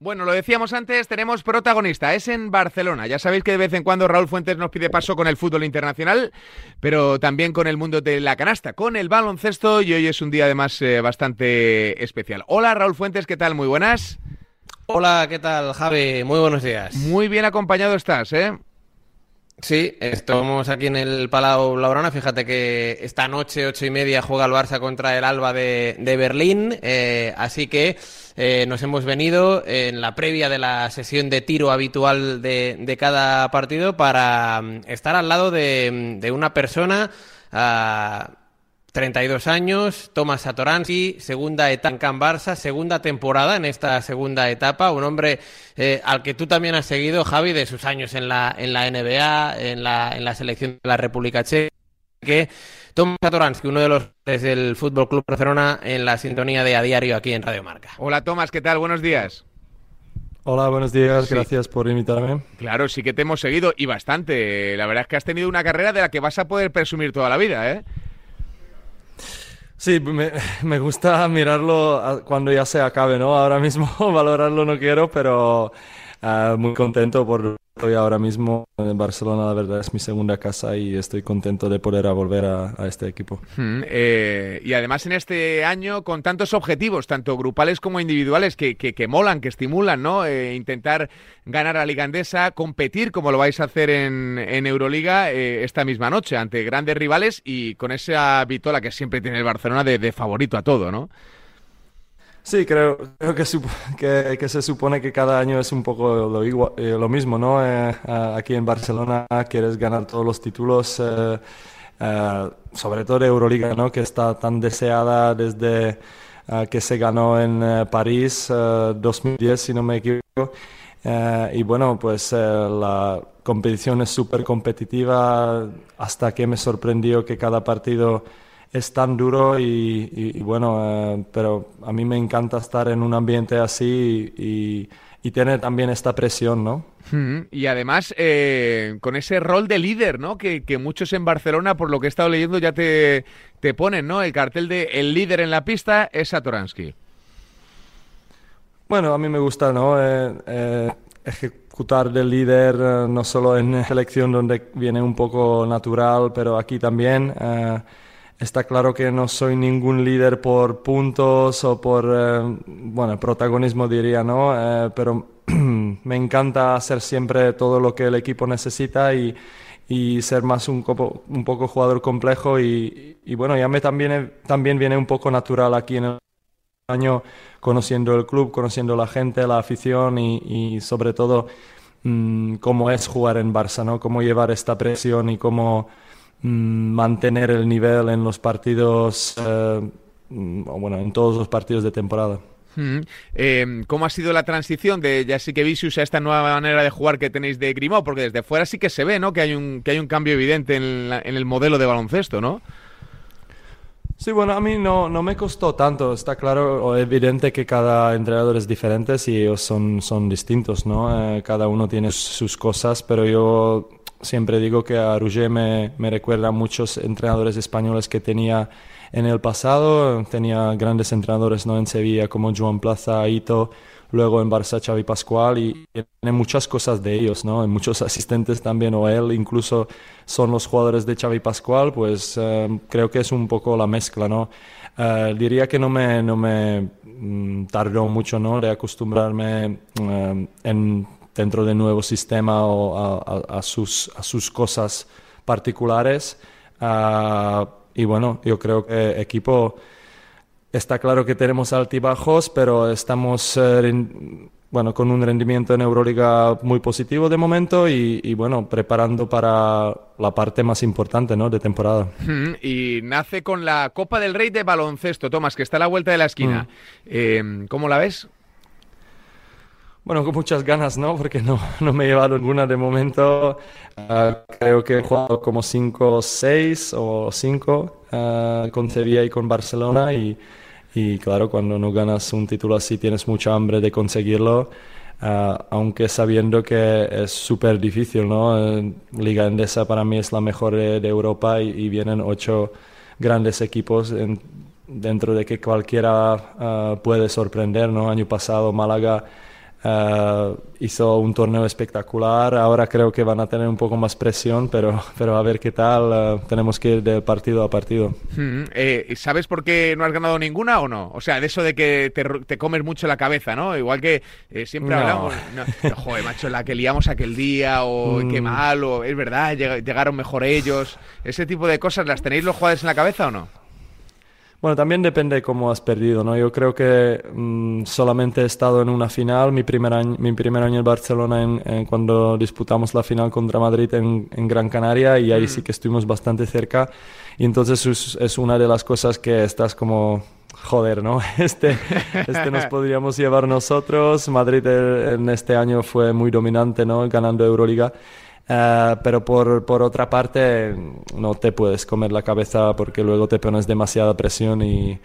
Bueno, lo decíamos antes, tenemos protagonista, es en Barcelona. Ya sabéis que de vez en cuando Raúl Fuentes nos pide paso con el fútbol internacional, pero también con el mundo de la canasta, con el baloncesto y hoy es un día además eh, bastante especial. Hola Raúl Fuentes, ¿qué tal? Muy buenas. Hola, ¿qué tal Javi? Muy buenos días. Muy bien acompañado estás, ¿eh? Sí, estamos aquí en el Palau Laurana. Fíjate que esta noche, ocho y media, juega el Barça contra el Alba de, Berlín. Eh, así que eh, nos hemos venido en la previa de la sesión de tiro habitual de, cada partido para mm, estar al lado de, una persona. Ah, 32 años, Tomás Satoransky, segunda etapa en Can Barça, segunda temporada en esta segunda etapa, un hombre eh, al que tú también has seguido, Javi, de sus años en la, en la NBA, en la, en la selección de la República Checa, que Tomás Satoransky, uno de los del Fútbol Club Barcelona, en la sintonía de A Diario aquí en Radio Marca. Hola Tomás, ¿qué tal? Buenos días. Hola, buenos días, gracias por invitarme. Claro, sí que te hemos seguido y bastante. La verdad es que has tenido una carrera de la que vas a poder presumir toda la vida, ¿eh? Sí, me, me, gusta mirarlo cuando ya se acabe, ¿no? Ahora mismo valorarlo no quiero, pero uh, muy contento por Estoy ahora mismo en Barcelona, la verdad es mi segunda casa y estoy contento de poder volver a, este equipo. Hmm, eh, y además en este año con tantos objetivos, tanto grupales como individuales, que, que, molan, que estimulan, ¿no? Eh, intentar ganar a la Liga Andesa, competir como lo vais a hacer en, Euroliga eh, esta misma noche ante grandes rivales y con esa vitola que siempre tiene el Barcelona de favorito a todo, ¿no? Sí, creo, que, se supone que cada año es un poco lo, igual, eh, lo mismo, ¿no? Eh, aquí en Barcelona quieres ganar todos los títulos, eh, sobre todo de Euroliga, ¿no? Que está tan deseada desde que se ganó en París 2010, si no me equivoco. y bueno, pues la competición es súper competitiva hasta que me sorprendió que cada partido es tan duro y, bueno, eh, pero a mí me encanta estar en un ambiente así y, y tener también esta presión, ¿no? Y además eh, con ese rol de líder, ¿no? Que, muchos en Barcelona, por lo que he estado leyendo, ya te, te ponen, ¿no? El cartel de el líder en la pista es Satoransky. Bueno, a mí me gusta, ¿no? Eh, ejecutar del líder no solo en selección donde viene un poco natural, pero aquí también. Está claro que no soy ningún líder por puntos o por, eh, bueno, protagonismo diría, ¿no? Eh, pero me encanta hacer siempre todo lo que el equipo necesita y, y ser más un, poco, un poco jugador complejo y, y, bueno, ya me también, también viene un poco natural aquí en el año conociendo el club, conociendo la gente, la afición y, y sobre todo mm, cómo es jugar en Barça, ¿no? Cómo llevar esta presión y cómo mantener el nivel en los partidos, eh, mm, bueno, en todos los partidos de temporada. Mm. Eh, ¿Cómo ha sido la transición de Vicius a esta nueva manera de jugar que tenéis de Grimaud? Porque desde fuera sí que se ve, ¿no? Que hay un, que hay un cambio evidente en, el modelo de baloncesto, ¿no? Sí, bueno, a mí no, no me costó tanto. Está claro o evidente que cada entrenador es diferente y ellos son, son distintos, ¿no? Eh, cada uno tiene sus cosas, pero yo siempre digo que a Rouget me, me recuerda a muchos entrenadores españoles que tenía en el pasado. Tenía grandes entrenadores ¿no? en Sevilla como Joan Plaza, Ito, luego en Barça Xavi Pascual y, tiene muchas cosas de ellos, ¿no? muchos asistentes también, o él incluso son los jugadores de Xavi Pascual, pues eh, creo que es un poco la mezcla, ¿no? Eh, diría que no me, no me mm, tardó mucho, ¿no? De acostumbrarme eh, en dentro del nuevo sistema o a, sus, a sus cosas particulares. Ah, y bueno, yo creo que equipo está claro que tenemos altibajos, pero estamos eh, bueno, con un rendimiento en Euroliga muy positivo de momento y, bueno, preparando para la parte más importante ¿no? de temporada. Y nace con la Copa del Rey de baloncesto, Tomás, que está a la vuelta de la esquina. Mm. Eh, ¿Cómo la ves? Bueno, con muchas ganas, ¿no? Porque no, no me he llevado ninguna de momento. Ah, creo que he jugado como 5 6 o 5 ah, con Sevilla y con Barcelona y, y, claro, cuando no ganas un título así tienes mucha hambre de conseguirlo, ah, aunque sabiendo que es súper difícil, ¿no? Eh, Liga Endesa para mí es la mejor de, Europa y, vienen ocho grandes equipos dentro de que cualquiera puede sorprender, ¿no? Año pasado Málaga Uh, hizo un torneo espectacular, ahora creo que van a tener un poco más presión, pero, pero a ver qué tal, uh, tenemos que ir de partido a partido. Hmm, eh, ¿Sabes por qué no has ganado ninguna o no? O sea, de eso de que te, te comes mucho la cabeza, ¿no? Igual que eh, siempre No. hablamos, no, joder, macho, la que liamos aquel día, o qué Mm. mal, o es verdad, lleg- llegaron mejor ellos, ese tipo de cosas, ¿las tenéis los jugadores en la cabeza o no? Bueno, también depende de cómo has perdido, ¿no? Yo creo que mm, solamente he estado en una final, mi primer año, mi primer año en Barcelona, en, en cuando disputamos la final contra Madrid en, en Gran Canaria, y ahí sí que estuvimos bastante cerca. Y entonces es, es una de las cosas que estás como, joder, ¿no? Este, este nos podríamos llevar nosotros. Madrid eh, en este año fue muy dominante, ¿no? Ganando Euroliga. Eh, pero por, por otra parte, no te puedes comer la cabeza porque luego te pones demasiada presión y,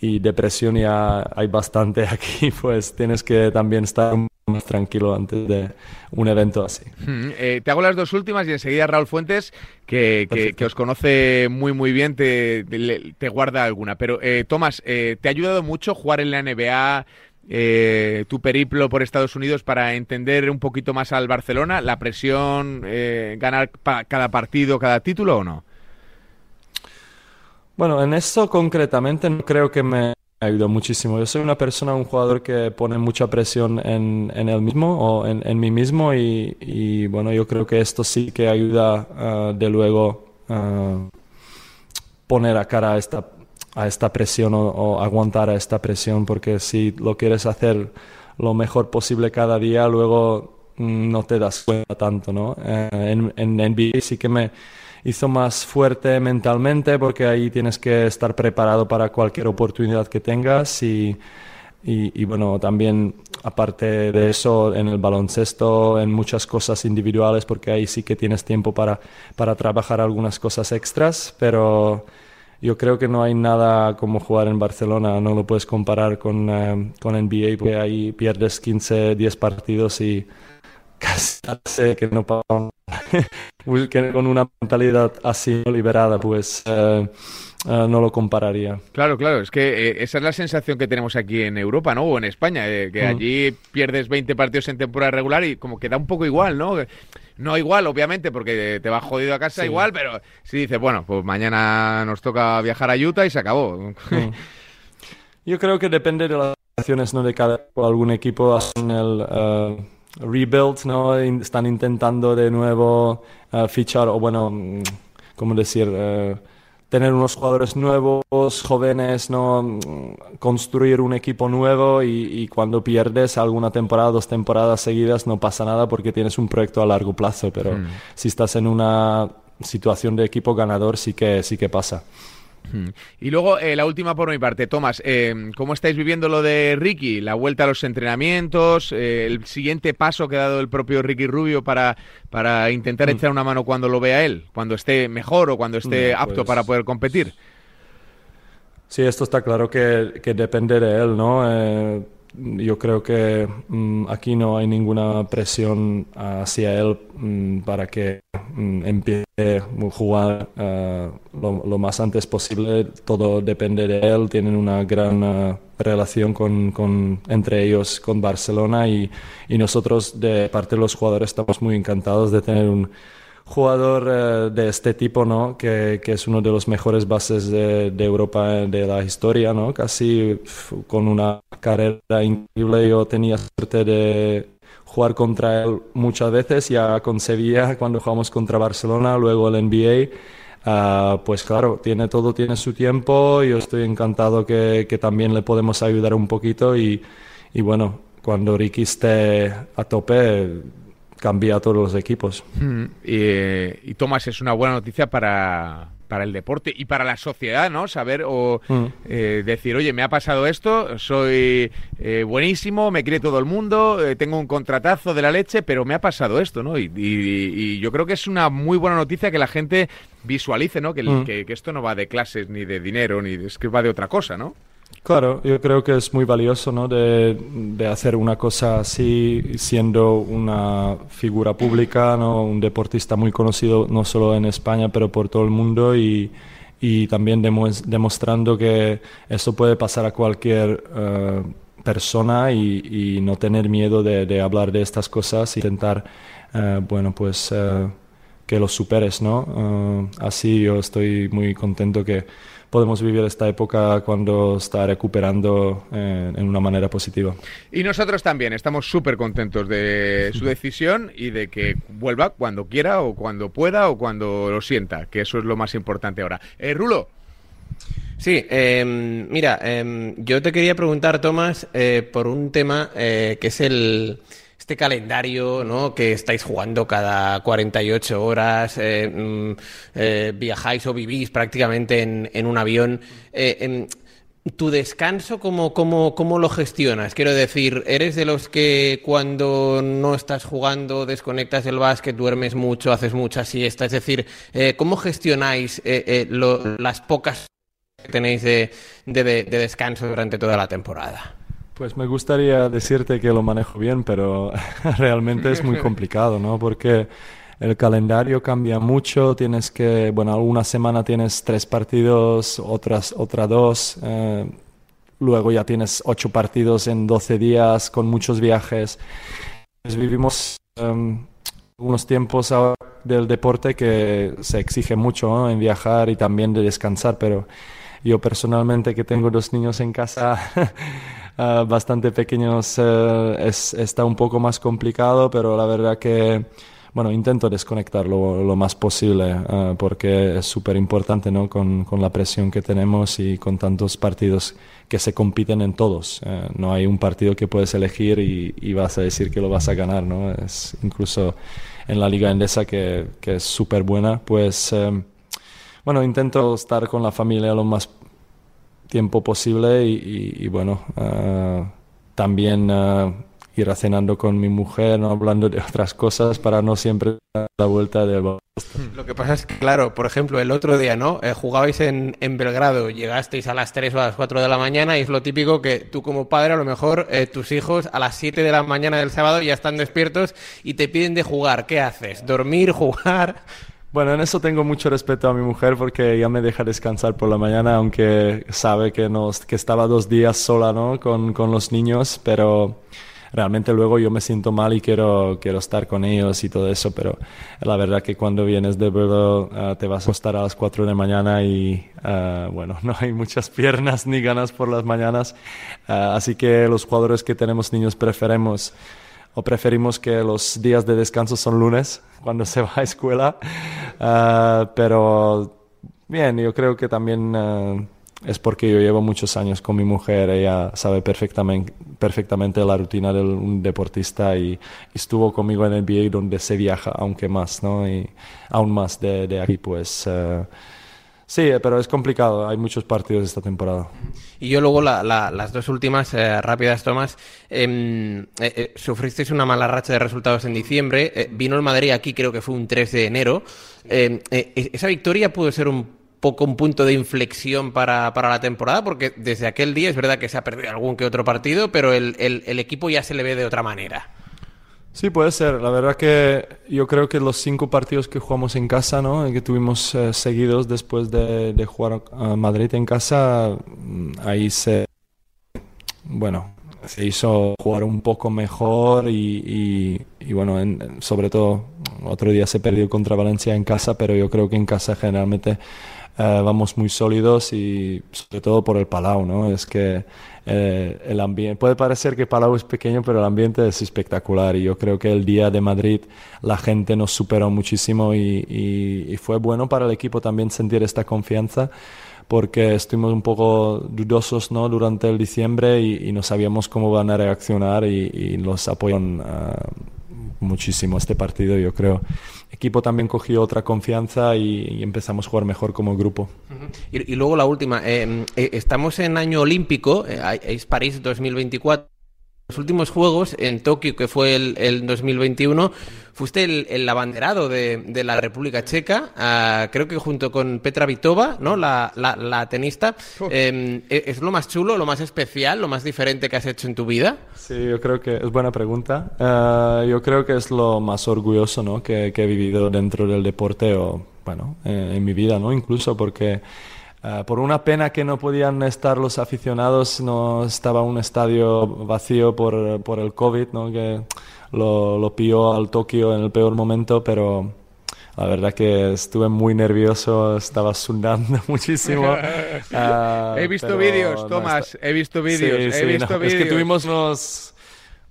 y depresión ya hay bastante aquí, pues tienes que también estar más tranquilo antes de un evento así. Hmm, eh, te hago las dos últimas y enseguida Raúl Fuentes, que, que- os conoce muy muy bien, te, te- te guarda alguna. Pero eh, Tomás, eh, ¿te ha ayudado mucho jugar en la NBA, eh, tu periplo por Estados Unidos para entender un poquito más al Barcelona, la presión, eh, ganar cada partido, cada título o no? Bueno, en eso concretamente no creo que me ayudó muchísimo. Yo soy una persona, un jugador que pone mucha presión en, en él mismo o en, mí mismo y, bueno, yo creo que esto sí que ayuda ah, de luego ah, poner a cara a esta, a esta presión o, aguantar a esta presión porque si lo quieres hacer lo mejor posible cada día, luego mm, no te das cuenta tanto, ¿no? Eh, en, en NBA sí que me hizo más fuerte mentalmente porque ahí tienes que estar preparado para cualquier oportunidad que tengas y, y, y, bueno, también aparte de eso en el baloncesto, en muchas cosas individuales porque ahí sí que tienes tiempo para, para trabajar algunas cosas extras, pero yo creo que no hay nada como jugar en Barcelona, no lo puedes comparar con, eh, con NBA porque ahí pierdes 15, 10 partidos y que no con una mentalidad así liberada, pues eh, eh, no lo compararía. Claro, claro, es que eh, esa es la sensación que tenemos aquí en Europa, ¿no? O en España, eh, que Mm. allí pierdes 20 partidos en temporada regular y como que da un poco igual, ¿no? No igual, obviamente, porque te vas jodido a casa Sí. igual, pero si dices, bueno, pues mañana nos toca viajar a Utah y se acabó. Mm. Yo creo que depende de las situaciones ¿no? de cada algún equipo hacen el eh, rebuild, ¿no? Están intentando de nuevo fichar o bueno, mm, ¿cómo decir? Eh, tener unos jugadores nuevos, jóvenes, ¿no? Construir un equipo nuevo y, y cuando pierdes alguna temporada, dos temporadas seguidas, no pasa nada porque tienes un proyecto a largo plazo, pero Mm. si estás en una situación de equipo ganador sí que, sí que pasa. Mm. Y luego, eh, la última por mi parte, Tomás, eh, ¿cómo estáis viviendo lo de Ricky? La vuelta a los entrenamientos, eh, el siguiente paso que ha dado el propio Ricky Rubio para, para intentar Mm. echar una mano cuando lo vea él, cuando esté mejor o cuando esté No, apto pues- para poder competir. Sí, esto está claro que, que depende de él, ¿no? Yo creo que mm, aquí no hay ninguna presión hacia él mm, para que mm, empiece a jugar eh, lo, más antes posible. Todo depende de él. Tienen una gran eh, relación con, con- entre ellos con Barcelona y, y nosotros de parte de los jugadores estamos muy encantados de tener un jugador eh, de este tipo, ¿no? Que, que es uno de los mejores bases de, de Europa eh, de la historia, ¿no? Casi con una carrera increíble. Yo tenía suerte de jugar contra él muchas veces, ya con Sevilla cuando jugamos contra Barcelona, luego el NBA. Ah, pues claro, tiene todo, tiene su tiempo. Yo estoy encantado que, que también le podemos ayudar un poquito y, y bueno, cuando Ricky esté a tope, cambia a todos los equipos. Mm, Y, eh, y Tomás, es una buena noticia para, para el deporte y para la sociedad, ¿no? Saber o Mm. eh, decir, oye, me ha pasado esto, soy eh, buenísimo, me quiere todo el mundo, eh, tengo un contratazo de la leche, pero me ha pasado esto, ¿no? Y, y- y yo creo que es una muy buena noticia que la gente visualice, ¿no? Que, el- Mm. que- que esto no va de clases ni de dinero, ni de- es que va de otra cosa, ¿no? Claro, yo creo que es muy valioso, ¿no? De, de hacer una cosa así, siendo una figura pública, ¿no? Un deportista muy conocido no solo en España, pero por todo el mundo y, y también demo- demostrando que eso puede pasar a cualquier eh, persona y, no tener miedo de, hablar de estas cosas, intentar, eh, bueno, pues eh, que lo superes, ¿no? así yo estoy muy contento que podemos vivir esta época cuando está recuperando eh, en una manera positiva. Y nosotros también estamos súper contentos de su decisión y de que vuelva cuando quiera o cuando pueda o cuando lo sienta, que eso es lo más importante ahora. Eh, Rulo. Sí, em, mira, em, yo te quería preguntar, Tomás, eh, por un tema que es el este calendario, ¿no? Que estáis jugando cada 48 horas, eh, mm, eh, viajáis o vivís prácticamente en, un avión. Eh, ¿Tu descanso cómo, cómo, cómo, lo gestionas? Quiero decir, ¿eres de los que cuando no estás jugando desconectas el básquet, duermes mucho, haces mucha siesta? Es decir, ¿cómo gestionáis las pocas que tenéis de descanso durante toda la temporada? Pues me gustaría decirte que lo manejo bien, pero realmente es muy complicado, ¿no? Porque el calendario cambia mucho, tienes que, bueno, alguna semana tienes tres partidos, otras, otra dos, eh, luego ya tienes ocho partidos en doce días con muchos viajes. Pues vivimos em, unos tiempos del deporte que se exige mucho en viajar y también de descansar, pero yo personalmente que tengo dos niños en casa Ah, bastante pequeños es, está un poco más complicado, pero la verdad que bueno, intento desconectar lo, más posible ah, porque es súper importante ¿no? Con, con, la presión que tenemos y con tantos partidos que se compiten en todos. Eh, no hay un partido que puedes elegir y, y, vas a decir que lo vas a ganar. ¿no? Es incluso en la liga endesa que, que es súper buena, pues eh, bueno, intento estar con la familia lo más tiempo posible y, bueno, ah, también uh, ir cenando con mi mujer, ¿no? hablando de otras cosas para no siempre dar la vuelta del Lo que pasa es que, claro, por ejemplo, el otro día, ¿no? Eh, jugabais en, Belgrado, llegasteis a las 3 o a las 4 de la mañana y es lo típico que tú como padre, a lo mejor tus hijos a las 7 de la mañana del sábado ya están despiertos y te piden de jugar. ¿Qué haces? ¿Dormir? ¿Jugar? Bueno, en eso tengo mucho respeto a mi mujer porque ella me deja descansar por la mañana, aunque sabe que, nos, que estaba dos días sola ¿no? con, con los niños, pero realmente luego yo me siento mal y quiero, quiero estar con ellos y todo eso, pero la verdad que cuando vienes de vuelo ah, te vas a acostar a las 4 de la mañana y uh, bueno, no hay muchas piernas ni ganas por las mañanas, ah, así que los jugadores que tenemos niños preferimos o preferimos que los días de descanso son lunes cuando se va a escuela. Ah, pero bien, yo creo que también ah, es porque yo llevo muchos años con mi mujer, ella sabe perfectamente, perfectamente la rutina de un deportista y, estuvo conmigo en el NBA donde se viaja, aunque más, ¿no? Y aún más de, de aquí, pues... Ah, Sí, pero es complicado. Hay muchos partidos esta temporada. Y yo luego las dos últimas eh, rápidas tomas. Em, eh, eh, sufristeis una mala racha de resultados en diciembre. vino el Madrid aquí, creo que fue un 3 de enero. Em, esa victoria pudo ser un poco un punto de inflexión para, la temporada, porque desde aquel día es verdad que se ha perdido algún que otro partido, pero el equipo ya se le ve de otra manera. Sí, puede ser. La verdad que yo creo que los cinco partidos que jugamos en casa, ¿no? que tuvimos eh, seguidos después de, jugar a Madrid en casa, mm, ahí se, bueno, se hizo jugar un poco mejor y, bueno, sobre todo otro día se perdió contra Valencia en casa, pero yo creo que en casa generalmente eh, vamos muy sólidos y sobre todo por el Palau, ¿no? Es que eh, el ambiente, puede parecer que Palau es pequeño, pero el ambiente es espectacular y yo creo que el día de Madrid la gente nos superó muchísimo y, fue bueno para el equipo también sentir esta confianza porque estuvimos un poco dudosos ¿no? durante el diciembre y, no sabíamos cómo van a reaccionar y, nos apoyan ah, muchísimo este partido, yo creo equipo también cogió otra confianza y, empezamos a jugar mejor como grupo. y, luego la última, eh, eh, estamos en año olímpico, eh, es París 2024 los últimos Juegos en Tokio, que fue el, 2021, fuiste el, abanderado de, la República Checa, ah, creo que junto con Petra Vitova, ¿no? la, tenista. Em, ¿e, ¿Es lo más chulo, lo más especial, lo más diferente que has hecho en tu vida? Sí, yo creo que es buena pregunta. Ah, yo creo que es lo más orgulloso ¿no? que, he vivido dentro del deporte o, bueno, eh, en mi vida, ¿no? incluso porque Ah, por una pena que no podían estar los aficionados, no estaba un estadio vacío por, por el COVID, ¿no? que lo, lo pilló al Tokio en el peor momento, pero la verdad que estuve muy nervioso, estaba sudando muchísimo. Ah, he visto vídeos, Tomás, he visto vídeos, he visto vídeos. Es que tuvimos unos,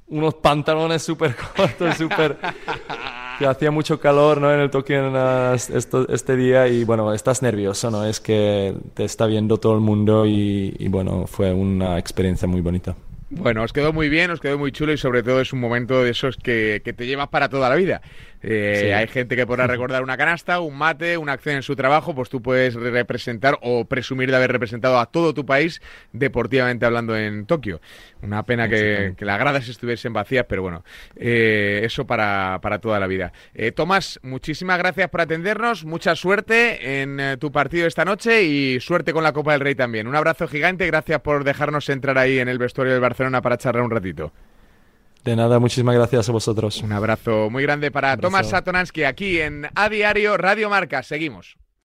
unos pantalones súper cortos, súper... que hacía mucho calor ¿no? en el Tokio este día y bueno, estás nervioso, ¿no? Es que te está viendo todo el mundo y, y bueno, fue una experiencia muy bonita. Bueno, os quedó muy bien, os quedó muy chulo y sobre todo es un momento de esos que, que te llevas para toda la vida. Eh, hay gente que podrá recordar una canasta, un mate, una acción en su trabajo, pues tú puedes representar o presumir de haber representado a todo tu país deportivamente hablando en Tokio. Una pena que, las gradas estuviesen vacías, pero bueno, eh, eso para, para, toda la vida. Eh, Tomás, muchísimas gracias por atendernos, mucha suerte en tu partido esta noche y suerte con la Copa del Rey también. Un abrazo gigante, gracias por dejarnos entrar ahí en el vestuario del Barcelona para charlar un ratito. De nada, muchísimas gracias a vosotros. Un abrazo muy grande para Tomás Satonansky aquí en A Diario Radio Marca. Seguimos.